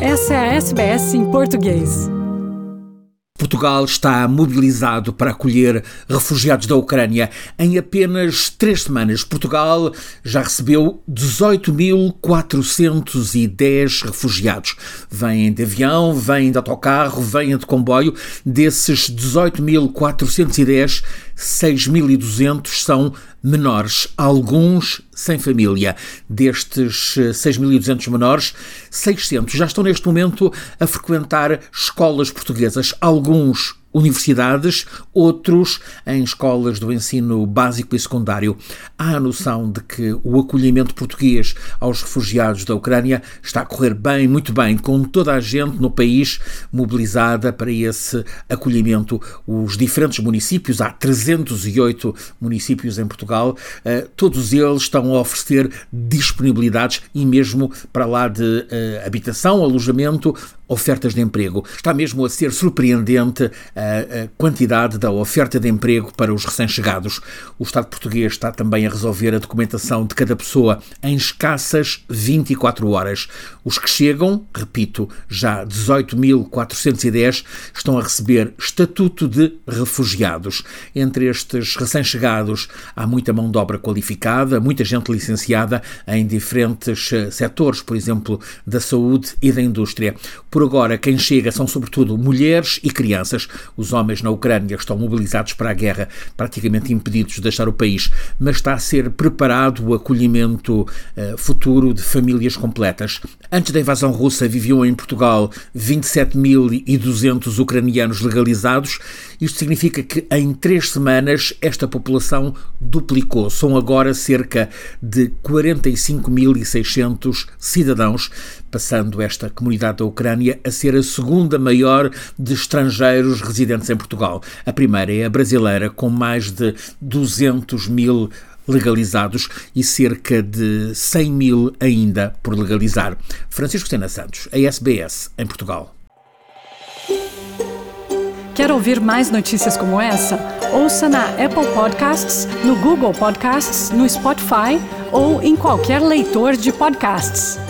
Essa é a SBS em português. Portugal está mobilizado para acolher refugiados da Ucrânia. Em apenas três semanas, Portugal já recebeu 18.410 refugiados. Vêm de avião, vêm de autocarro, vêm de comboio. Desses 18.410, 6.200 são menores, alguns sem família. Destes 6.200 menores, 600 já estão neste momento a frequentar escolas portuguesas, alguns universidades, outros em escolas do ensino básico e secundário. Há a noção de que o acolhimento português aos refugiados da Ucrânia está a correr bem, muito bem, com toda a gente no país mobilizada para esse acolhimento. Os diferentes municípios, há 308 municípios em Portugal, eh, todos eles estão a oferecer disponibilidades e mesmo para lá de eh, habitação, alojamento, ofertas de emprego. Está mesmo a ser surpreendente a, a quantidade da oferta de emprego para os recém-chegados. O Estado português está também a resolver a documentação de cada pessoa em escassas 24 horas. Os que chegam, repito, já 18.410, estão a receber estatuto de refugiados. Entre estes recém-chegados há muita mão de obra qualificada, muita gente licenciada em diferentes eh, setores, por exemplo, da saúde e da indústria. Por agora, quem chega são sobretudo mulheres e crianças. Os homens na Ucrânia estão mobilizados para a guerra, praticamente impedidos de deixar o país, mas está a ser preparado o acolhimento uh, futuro de famílias completas. Antes da invasão russa, viviam em Portugal 27.200 ucranianos legalizados. Isto significa que em três semanas esta população duplicou. São agora cerca de 45.600 cidadãos, passando esta comunidade da Ucrânia a ser a segunda maior de estrangeiros residentes em Portugal. A primeira é a brasileira, com mais de 200 mil legalizados e cerca de 100 mil ainda por legalizar. Francisco Sena Santos, a SBS, em Portugal. Quer ouvir mais notícias como essa? Ouça na Apple Podcasts, no Google Podcasts, no Spotify ou em qualquer leitor de podcasts.